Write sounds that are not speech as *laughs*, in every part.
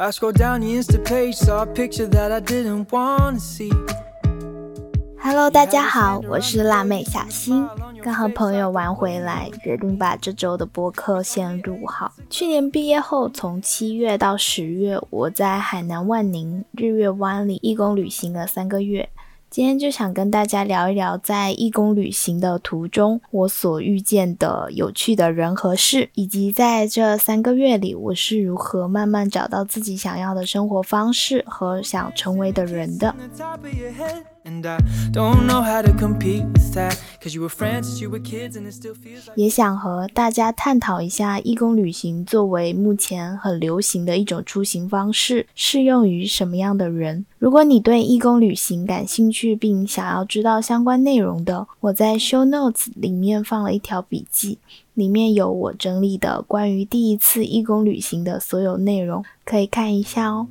I scrolled down the Insta page, saw a picture that I didn't want to see. Hello，大家好，我是辣妹小新，刚和朋友玩回来，决定把这周的播客先录好。去年毕业后，从七月到十月，我在海南万宁日月湾里义工旅行了三个月。今天就想跟大家聊一聊，在义工旅行的途中，我所遇见的有趣的人和事，以及在这三个月里，我是如何慢慢找到自己想要的生活方式和想成为的人的。也想和大家探讨一下，义工旅行作为目前很流行的一种出行方式，适用于什么样的人？如果你对义工旅行感兴趣，并想要知道相关内容的，我在 Show Notes 里面放了一条笔记，里面有我整理的关于第一次义工旅行的所有内容，可以看一下哦。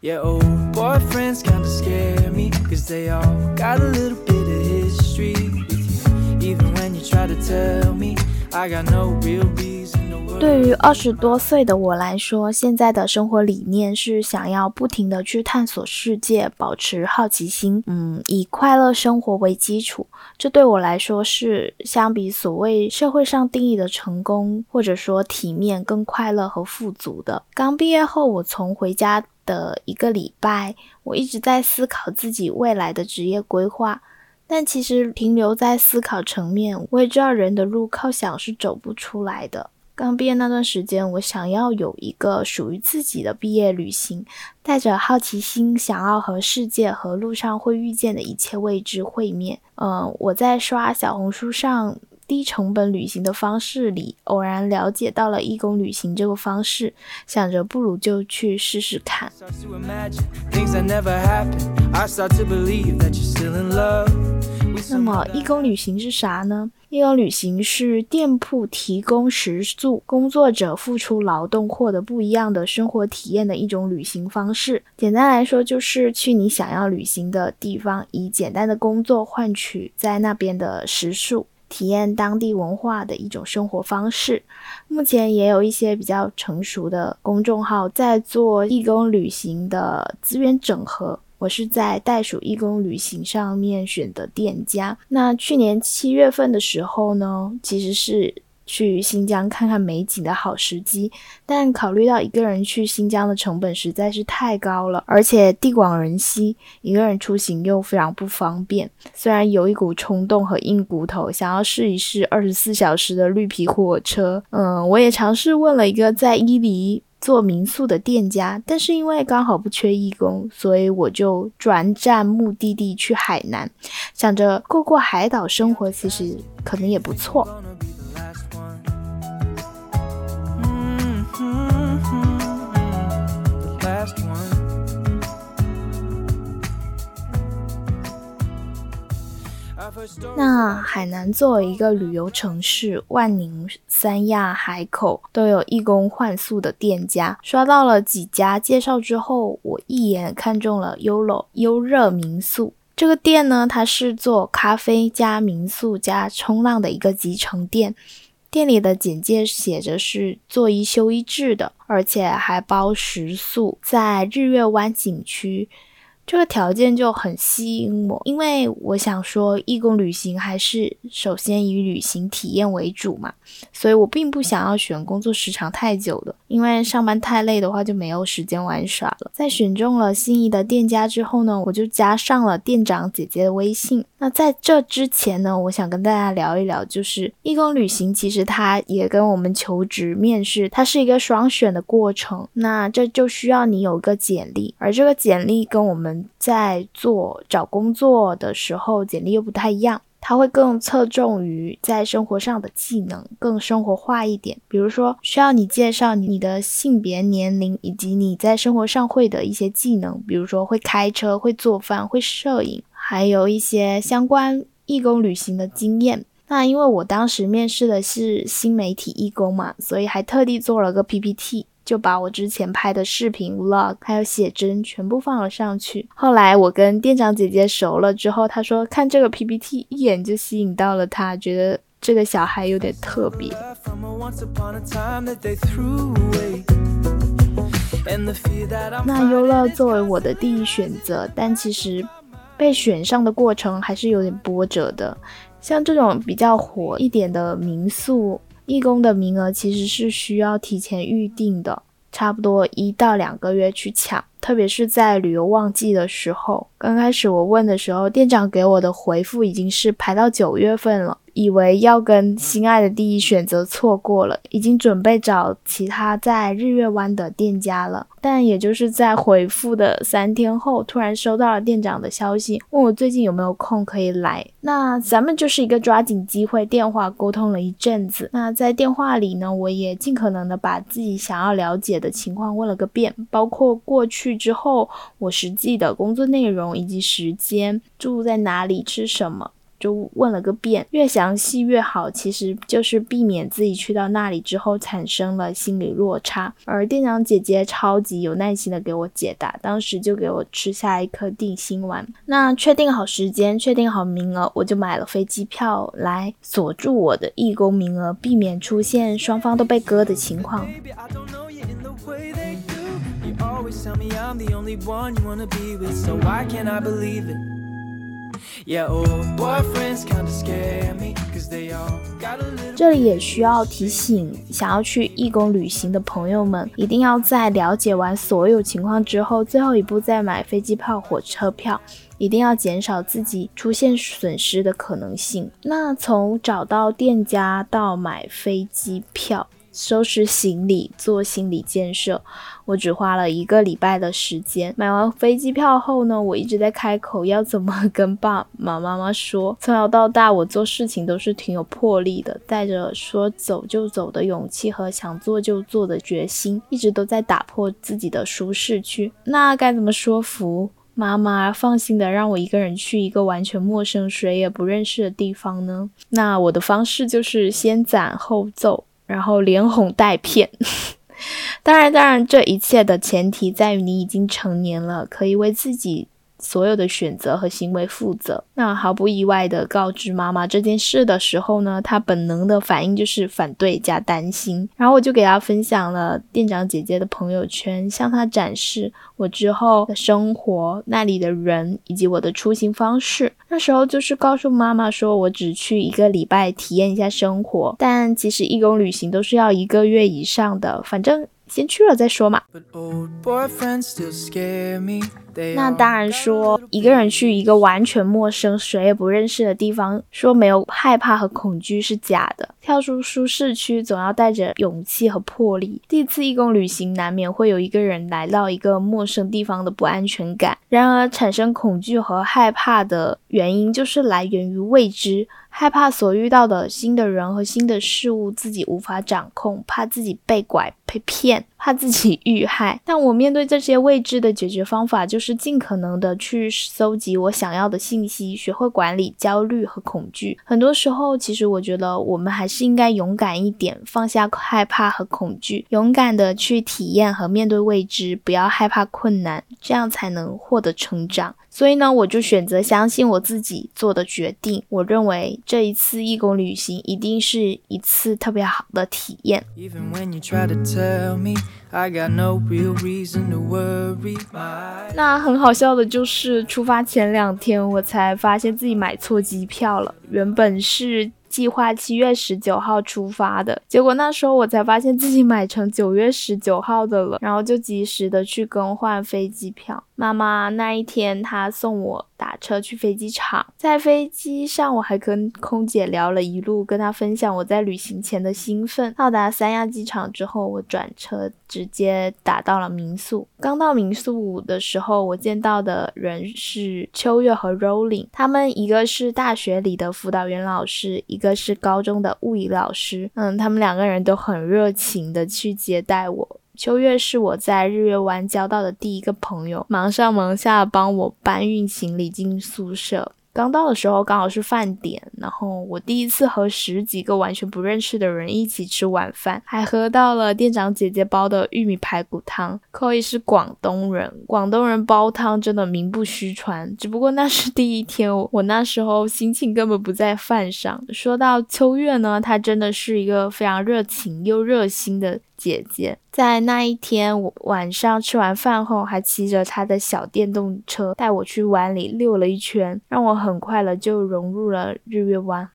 Yeah, old boyfriends kinda scare me, cause they all got a little bit of history with you. Even when you try to tell me 对于二十多岁的我来说，现在的生活理念是想要不停的去探索世界，保持好奇心，嗯，以快乐生活为基础。这对我来说是相比所谓社会上定义的成功，或者说体面更快乐和富足的。刚毕业后，我从回家的一个礼拜，我一直在思考自己未来的职业规划，但其实停留在思考层面，我也知道人的路靠想是走不出来的。刚毕业那段时间，我想要有一个属于自己的毕业旅行，带着好奇心，想要和世界和路上会遇见的一切未知会面。嗯，我在刷小红书上低成本旅行的方式里，偶然了解到了义工旅行这个方式，想着不如就去试试看。那么，义工旅行是啥呢？义工旅行是店铺提供食宿，工作者付出劳动，获得不一样的生活体验的一种旅行方式。简单来说，就是去你想要旅行的地方，以简单的工作换取在那边的食宿，体验当地文化的一种生活方式。目前也有一些比较成熟的公众号在做义工旅行的资源整合。我是在袋鼠义工旅行上面选的店家。那去年七月份的时候呢，其实是去新疆看看美景的好时机。但考虑到一个人去新疆的成本实在是太高了，而且地广人稀，一个人出行又非常不方便。虽然有一股冲动和硬骨头，想要试一试二十四小时的绿皮火车，嗯，我也尝试问了一个在伊犁。做民宿的店家，但是因为刚好不缺义工，所以我就转战目的地去海南，想着过过海岛生活，其实可能也不错。那海南作为一个旅游城市，万宁、三亚、海口都有义工换宿的店家。刷到了几家介绍之后，我一眼看中了优乐优热民宿这个店呢。它是做咖啡加民宿加冲浪的一个集成店。店里的简介写着是做一休一制的，而且还包食宿，在日月湾景区。这个条件就很吸引我，因为我想说，义工旅行还是首先以旅行体验为主嘛，所以我并不想要选工作时长太久的，因为上班太累的话就没有时间玩耍了。在选中了心仪的店家之后呢，我就加上了店长姐姐的微信。那在这之前呢，我想跟大家聊一聊，就是义工旅行其实它也跟我们求职面试，它是一个双选的过程。那这就需要你有个简历，而这个简历跟我们在做找工作的时候简历又不太一样，它会更侧重于在生活上的技能，更生活化一点。比如说，需要你介绍你的性别、年龄以及你在生活上会的一些技能，比如说会开车、会做饭、会摄影。还有一些相关义工旅行的经验。那因为我当时面试的是新媒体义工嘛，所以还特地做了个 PPT，就把我之前拍的视频、vlog 还有写真全部放了上去。后来我跟店长姐姐熟了之后，她说看这个 PPT 一眼就吸引到了她，觉得这个小孩有点特别。那优乐作为我的第一选择，但其实被选上的过程还是有点波折的。像这种比较火一点的民宿，义工的名额其实是需要提前预定的，差不多一到两个月去抢。特别是在旅游旺季的时候，刚开始我问的时候，店长给我的回复已经是排到九月份了。以为要跟心爱的第一选择错过了，已经准备找其他在日月湾的店家了。但也就是在回复的三天后，突然收到了店长的消息，问我最近有没有空可以来。那咱们就是一个抓紧机会，电话沟通了一阵子。那在电话里呢，我也尽可能的把自己想要了解的情况问了个遍，包括过去之后我实际的工作内容以及时间，住在哪里，吃什么。就问了个遍，越详细越好，其实就是避免自己去到那里之后产生了心理落差。而店长姐姐超级有耐心的给我解答，当时就给我吃下一颗定心丸。那确定好时间，确定好名额，我就买了飞机票来锁住我的义工名额，避免出现双方都被割的情况。*laughs* 这里也需要提醒，想要去义工旅行的朋友们，一定要在了解完所有情况之后，最后一步再买飞机票、火车票，一定要减少自己出现损失的可能性。那从找到店家到买飞机票。收拾行李，做心理建设，我只花了一个礼拜的时间。买完飞机票后呢，我一直在开口要怎么跟爸爸妈妈说。从小到大，我做事情都是挺有魄力的，带着说走就走的勇气和想做就做的决心，一直都在打破自己的舒适区。那该怎么说服妈妈放心的让我一个人去一个完全陌生、谁也不认识的地方呢？那我的方式就是先斩后奏。然后连哄带骗，*laughs* 当然，当然，这一切的前提在于你已经成年了，可以为自己。所有的选择和行为负责。那毫不意外的告知妈妈这件事的时候呢，她本能的反应就是反对加担心。然后我就给她分享了店长姐姐的朋友圈，向她展示我之后的生活、那里的人以及我的出行方式。那时候就是告诉妈妈说，我只去一个礼拜体验一下生活，但其实义工旅行都是要一个月以上的，反正。先去了再说嘛。那当然说，一个人去一个完全陌生、谁也不认识的地方，说没有害怕和恐惧是假的。跳出舒适区，总要带着勇气和魄力。第一次义工旅行，难免会有一个人来到一个陌生地方的不安全感。然而，产生恐惧和害怕的原因，就是来源于未知。害怕所遇到的新的人和新的事物自己无法掌控，怕自己被拐被骗，怕自己 *laughs* 遇害。但我面对这些未知的解决方法，就是尽可能的去搜集我想要的信息，学会管理焦虑和恐惧。很多时候，其实我觉得我们还是应该勇敢一点，放下害怕和恐惧，勇敢的去体验和面对未知，不要害怕困难，这样才能获得成长。所以呢，我就选择相信我自己做的决定。我认为这一次义工旅行一定是一次特别好的体验。那很好笑的就是，出发前两天我才发现自己买错机票了，原本是。计划七月十九号出发的结果，那时候我才发现自己买成九月十九号的了，然后就及时的去更换飞机票。妈妈那一天她送我打车去飞机场，在飞机上我还跟空姐聊了一路，跟她分享我在旅行前的兴奋。到达三亚机场之后，我转车直接打到了民宿。刚到民宿的时候，我见到的人是秋月和 Rolling，他们一个是大学里的辅导员老师，一。个是高中的物理老师，嗯，他们两个人都很热情的去接待我。秋月是我在日月湾交到的第一个朋友，忙上忙下帮我搬运行李进宿舍。刚到的时候刚好是饭点，然后我第一次和十几个完全不认识的人一起吃晚饭，还喝到了店长姐姐煲的玉米排骨汤。可以是广东人，广东人煲汤真的名不虚传。只不过那是第一天，我那时候心情根本不在饭上。说到秋月呢，她真的是一个非常热情又热心的。姐姐。在那一天，我晚上吃完饭后，还骑着她的小电动车带我去湾里溜了一圈，让我很快的就融入了日月湾。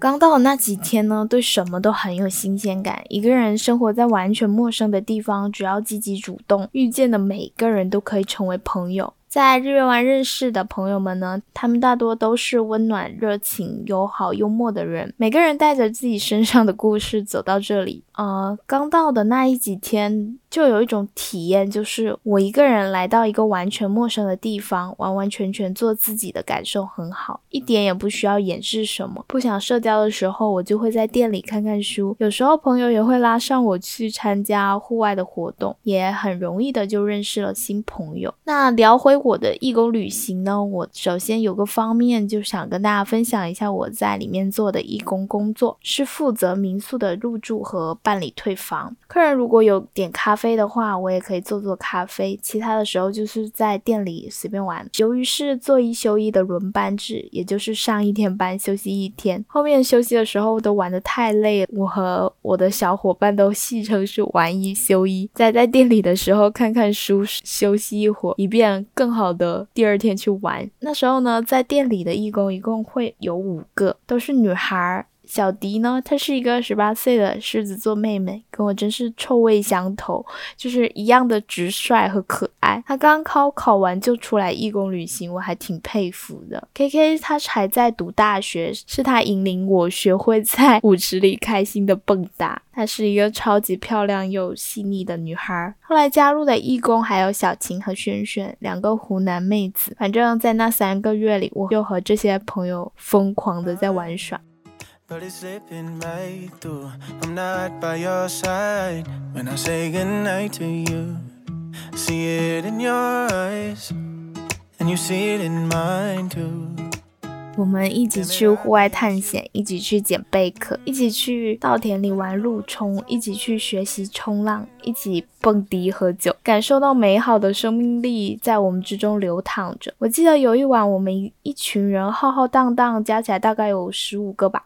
刚到的那几天呢，对什么都很有新鲜感。一个人生活在完全陌生的地方，只要积极主动，遇见的每个人都可以成为朋友。在日月湾认识的朋友们呢，他们大多都是温暖、热情、友好、幽默的人。每个人带着自己身上的故事走到这里。呃，刚到的那一几天，就有一种体验，就是我一个人来到一个完全陌生的地方，完完全全做自己的感受很好，一点也不需要掩饰什么。不想社交的时候，我就会在店里看看书。有时候朋友也会拉上我去参加户外的活动，也很容易的就认识了新朋友。那聊回。我的义工旅行呢，我首先有个方面就想跟大家分享一下我在里面做的义工工作，是负责民宿的入住和办理退房。客人如果有点咖啡的话，我也可以做做咖啡。其他的时候就是在店里随便玩。由于是做一休一的轮班制，也就是上一天班休息一天，后面休息的时候都玩得太累，我和我的小伙伴都戏称是玩一休一。在在店里的时候看看书，休息一会儿，以便更。好的，第二天去玩。那时候呢，在店里的义工一共会有五个，都是女孩儿。小迪呢，她是一个十八岁的狮子座妹妹，跟我真是臭味相投，就是一样的直率和可爱。她刚考考完就出来义工旅行，我还挺佩服的。K K 她还在读大学，是她引领我学会在舞池里开心的蹦跶。她是一个超级漂亮又细腻的女孩。后来加入的义工还有小晴和萱萱两个湖南妹子。反正，在那三个月里，我就和这些朋友疯狂的在玩耍。But it's slipping right through. I'm not by your side when I say goodnight to you. See it in your eyes, and you see it in mine too. 我们一起去户外探险，一起去捡贝壳，一起去稻田里玩路冲，一起去学习冲浪，一起蹦迪喝酒，感受到美好的生命力在我们之中流淌着。我记得有一晚，我们一群人浩浩荡荡，加起来大概有十五个吧。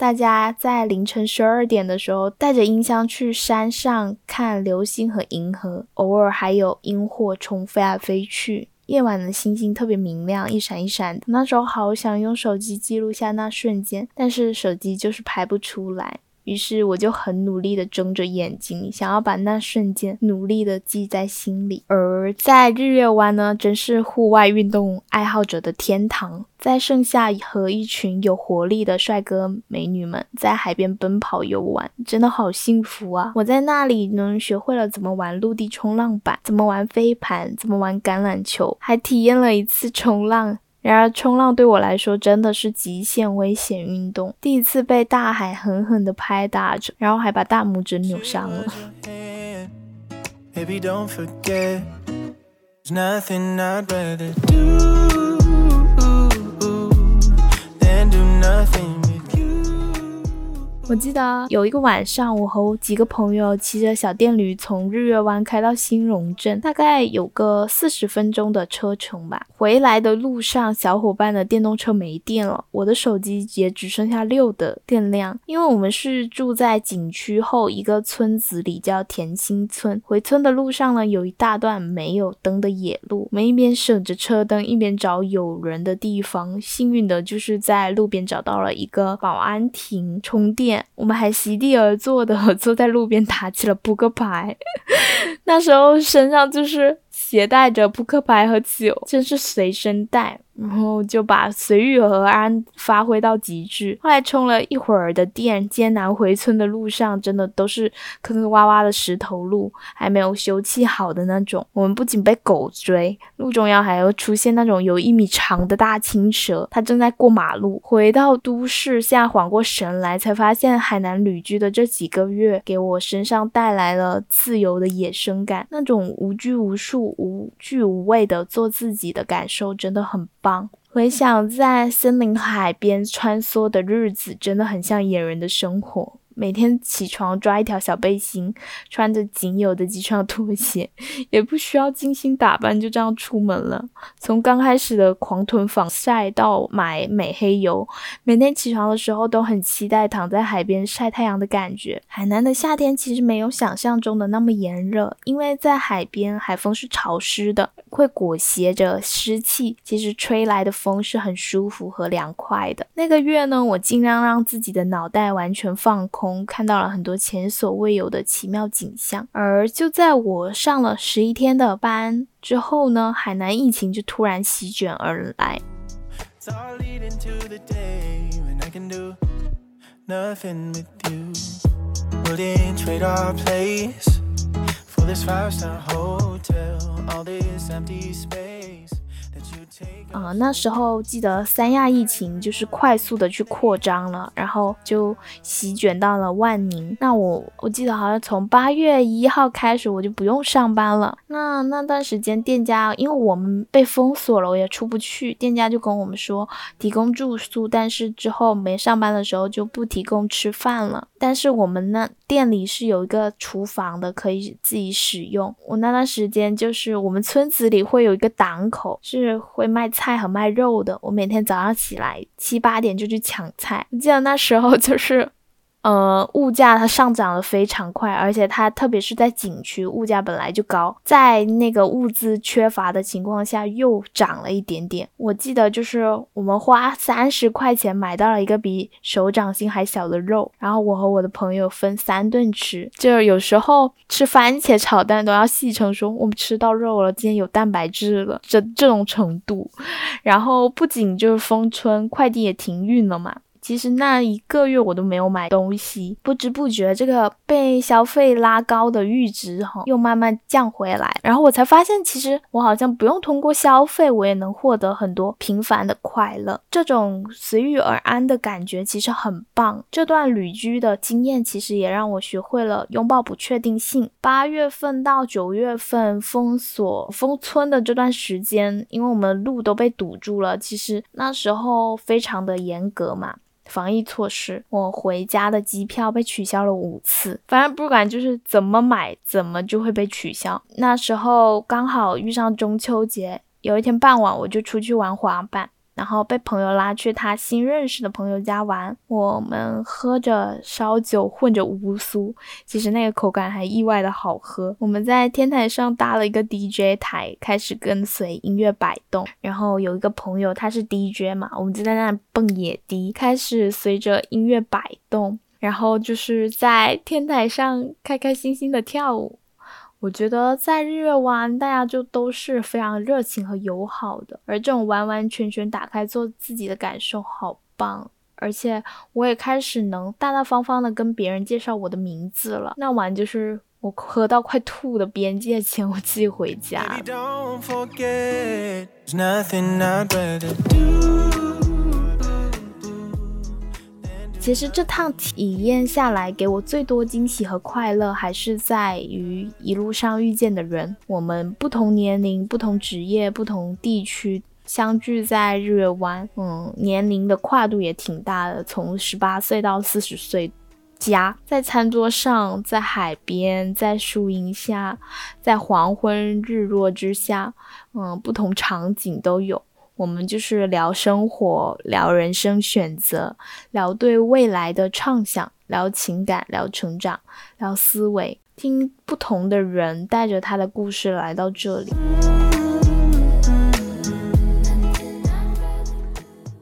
大家在凌晨十二点的时候，带着音箱去山上看流星和银河，偶尔还有萤火虫飞来飞去。夜晚的星星特别明亮，一闪一闪的。那时候好想用手机记录下那瞬间，但是手机就是拍不出来。于是我就很努力的睁着眼睛，想要把那瞬间努力的记在心里。而在日月湾呢，真是户外运动爱好者的天堂。在盛夏和一群有活力的帅哥美女们在海边奔跑游玩，真的好幸福啊！我在那里呢，学会了怎么玩陆地冲浪板，怎么玩飞盘，怎么玩橄榄球，还体验了一次冲浪。然而，冲浪对我来说真的是极限危险运动。第一次被大海狠狠地拍打着，然后还把大拇指扭伤了。我记得有一个晚上，我和几个朋友骑着小电驴从日月湾开到新荣镇，大概有个四十分钟的车程吧。回来的路上，小伙伴的电动车没电了，我的手机也只剩下六的电量。因为我们是住在景区后一个村子里，叫田心村。回村的路上呢，有一大段没有灯的野路，我们一边省着车灯，一边找有人的地方。幸运的就是在路边找到了一个保安亭充电。我们还席地而坐的 *laughs* 坐在路边打起了扑克牌，*laughs* 那时候身上就是携带着扑克牌和酒，真是随身带。然后就把随遇而安发挥到极致。后来充了一会儿的电，艰难回村的路上，真的都是坑坑洼洼的石头路，还没有修葺好的那种。我们不仅被狗追，路中央还要出现那种有一米长的大青蛇，它正在过马路。回到都市，现在缓过神来，才发现海南旅居的这几个月，给我身上带来了自由的野生感，那种无拘无束、无惧无畏的做自己的感受，真的很棒。回想在森林海边穿梭的日子，真的很像野人的生活。每天起床抓一条小背心，穿着仅有的几双拖鞋，*laughs* 也不需要精心打扮，就这样出门了。从刚开始的狂囤防晒到买美黑油，每天起床的时候都很期待躺在海边晒太阳的感觉。海南的夏天其实没有想象中的那么炎热，因为在海边，海风是潮湿的，会裹挟着湿气，其实吹来的风是很舒服和凉快的。那个月呢，我尽量让自己的脑袋完全放空，看到了很多前所未有的奇妙景象。而就在我上了十一天的班之后呢，海南疫情就突然席卷而来。呃，那时候记得三亚疫情就是快速的去扩张了，然后就席卷到了万宁。那我我记得好像从八月一号开始我就不用上班了。那那段时间店家因为我们被封锁了，我也出不去，店家就跟我们说提供住宿，但是之后没上班的时候就不提供吃饭了。但是我们那店里是有一个厨房的，可以自己使用。我那段时间就是我们村子里会有一个档口是会卖菜和卖肉的，我每天早上起来七八点就去抢菜。我记得那时候就是。呃，物价它上涨的非常快，而且它特别是在景区，物价本来就高，在那个物资缺乏的情况下又涨了一点点。我记得就是我们花三十块钱买到了一个比手掌心还小的肉，然后我和我的朋友分三顿吃，就有时候吃番茄炒蛋都要戏称说我们吃到肉了，今天有蛋白质了，这这种程度。*laughs* 然后不仅就是封村，快递也停运了嘛。其实那一个月我都没有买东西，不知不觉这个被消费拉高的阈值哈又慢慢降回来，然后我才发现，其实我好像不用通过消费，我也能获得很多平凡的快乐。这种随遇而安的感觉其实很棒。这段旅居的经验其实也让我学会了拥抱不确定性。八月份到九月份封锁封村的这段时间，因为我们路都被堵住了，其实那时候非常的严格嘛。防疫措施，我回家的机票被取消了五次，反正不管就是怎么买，怎么就会被取消。那时候刚好遇上中秋节，有一天傍晚我就出去玩滑板。然后被朋友拉去他新认识的朋友家玩，我们喝着烧酒，混着乌苏，其实那个口感还意外的好喝。我们在天台上搭了一个 DJ 台，开始跟随音乐摆动。然后有一个朋友他是 DJ 嘛，我们就在那蹦野迪，开始随着音乐摆动，然后就是在天台上开开心心的跳舞。我觉得在日月湾，大家就都是非常热情和友好的，而这种完完全全打开做自己的感受，好棒！而且我也开始能大大方方的跟别人介绍我的名字了。那晚就是我喝到快吐的边界前，我自己回家。其实这趟体验下来，给我最多惊喜和快乐，还是在于一路上遇见的人。我们不同年龄、不同职业、不同地区相聚在日月湾，嗯，年龄的跨度也挺大的，从十八岁到四十岁，家在餐桌上，在海边，在树荫下，在黄昏日落之下，嗯，不同场景都有。我们就是聊生活，聊人生选择，聊对未来的畅想，聊情感，聊成长，聊思维，听不同的人带着他的故事来到这里。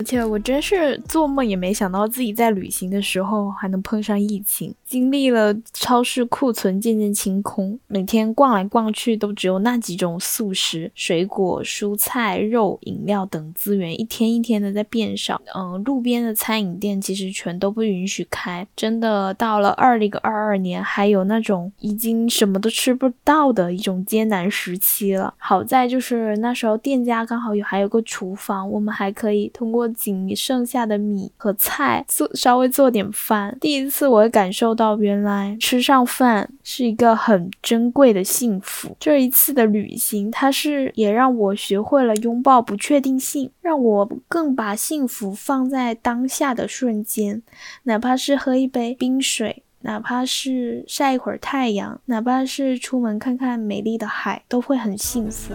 且我真是做梦也没想到自己在旅行的时候还能碰上疫情，经历了超市库存渐渐清空，每天逛来逛去都只有那几种素食、水果、蔬菜、肉、饮料等资源，一天一天的在变少。嗯，路边的餐饮店其实全都不允许开，真的到了二零二二年，还有那种已经什么都吃不到的一种艰难时期了。好在就是那时候店家刚好有还有个厨房，我们还可以通过。仅剩下的米和菜做稍微做点饭，第一次我会感受到原来吃上饭是一个很珍贵的幸福。这一次的旅行，它是也让我学会了拥抱不确定性，让我更把幸福放在当下的瞬间，哪怕是喝一杯冰水。哪怕是晒一会儿太阳，哪怕是出门看看美丽的海，都会很幸福。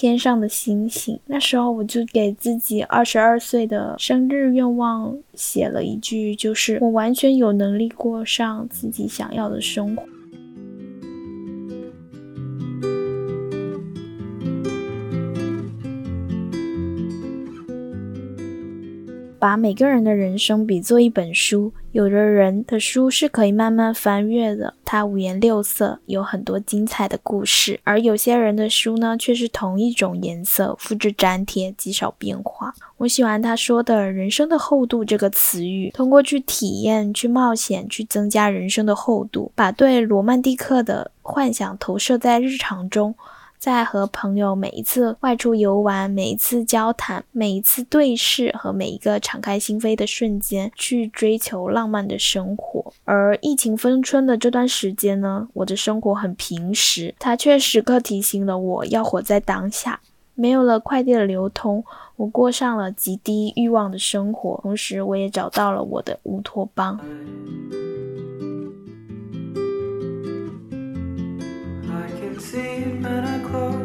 天上的星星，那时候我就给自己二十二岁的生日愿望写了一句，就是我完全有能力过上自己想要的生活。把每个人的人生比作一本书，有的人的书是可以慢慢翻阅的，它五颜六色，有很多精彩的故事；而有些人的书呢，却是同一种颜色，复制粘贴，极少变化。我喜欢他说的“人生的厚度”这个词语，通过去体验、去冒险，去增加人生的厚度，把对罗曼蒂克的幻想投射在日常中。在和朋友每一次外出游玩、每一次交谈、每一次对视和每一个敞开心扉的瞬间，去追求浪漫的生活。而疫情封村的这段时间呢，我的生活很平实，它却时刻提醒了我要活在当下。没有了快递的流通，我过上了极低欲望的生活，同时我也找到了我的乌托邦。succeed, but I close.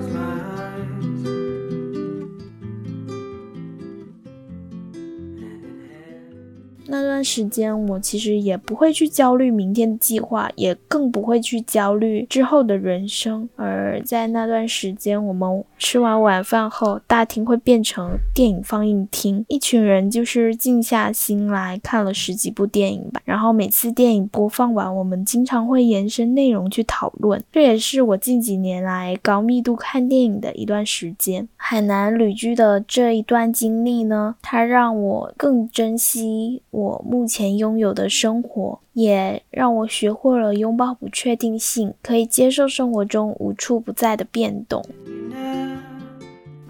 那段时间，我其实也不会去焦虑明天的计划，也更不会去焦虑之后的人生。而在那段时间，我们吃完晚饭后，大厅会变成电影放映厅，一群人就是静下心来看了十几部电影吧。然后每次电影播放完，我们经常会延伸内容去讨论。这也是我近几年来高密度看电影的一段时间。海南旅居的这一段经历呢，它让我更珍惜。我目前拥有的生活，也让我学会了拥抱不确定性，可以接受生活中无处不在的变动。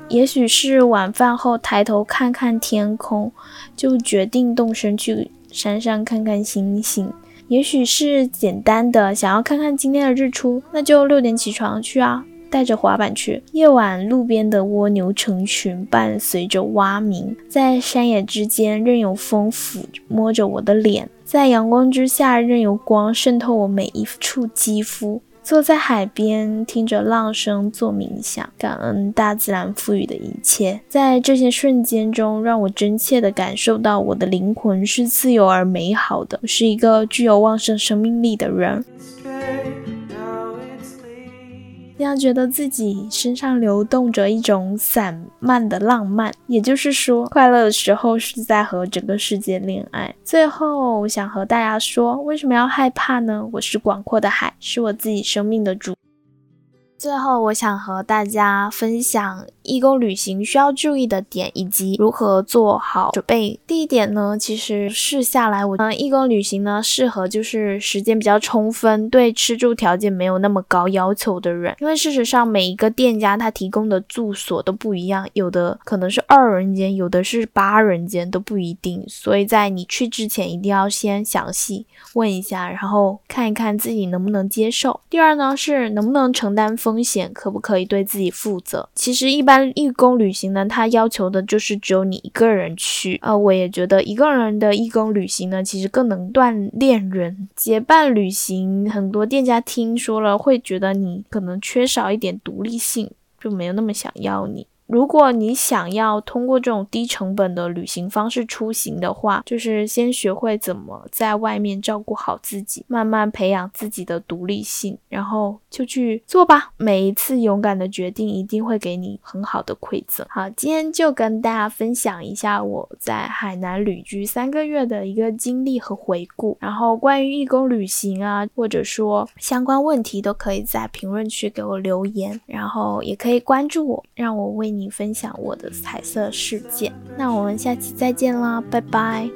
也许是晚饭后抬头看看天空，就决定动身去山上看看星星；也许是简单的想要看看今天的日出，那就六点起床去啊。带着滑板去，夜晚路边的蜗牛成群，伴随着蛙鸣，在山野之间任由风抚摸着我的脸，在阳光之下任由光渗透我每一处肌肤。坐在海边，听着浪声做冥想，感恩大自然赋予的一切。在这些瞬间中，让我真切地感受到我的灵魂是自由而美好的，是一个具有旺盛生命力的人。这样觉得自己身上流动着一种散漫的浪漫，也就是说，快乐的时候是在和整个世界恋爱。最后，我想和大家说，为什么要害怕呢？我是广阔的海，是我自己生命的主。最后，我想和大家分享义工旅行需要注意的点，以及如何做好准备。第一点呢，其实试下来，我嗯，义工旅行呢，适合就是时间比较充分，对吃住条件没有那么高要求的人。因为事实上，每一个店家他提供的住所都不一样，有的可能是二人间，有的是八人间，都不一定。所以在你去之前，一定要先详细问一下，然后看一看自己能不能接受。第二呢，是能不能承担。风险可不可以对自己负责？其实一般义工旅行呢，它要求的就是只有你一个人去。呃，我也觉得一个人的义工旅行呢，其实更能锻炼人。结伴旅行，很多店家听说了会觉得你可能缺少一点独立性，就没有那么想要你。如果你想要通过这种低成本的旅行方式出行的话，就是先学会怎么在外面照顾好自己，慢慢培养自己的独立性，然后就去做吧。每一次勇敢的决定一定会给你很好的馈赠。好，今天就跟大家分享一下我在海南旅居三个月的一个经历和回顾。然后关于义工旅行啊，或者说相关问题，都可以在评论区给我留言，然后也可以关注我，让我为。你分享我的彩色世界，那我们下期再见啦，拜拜。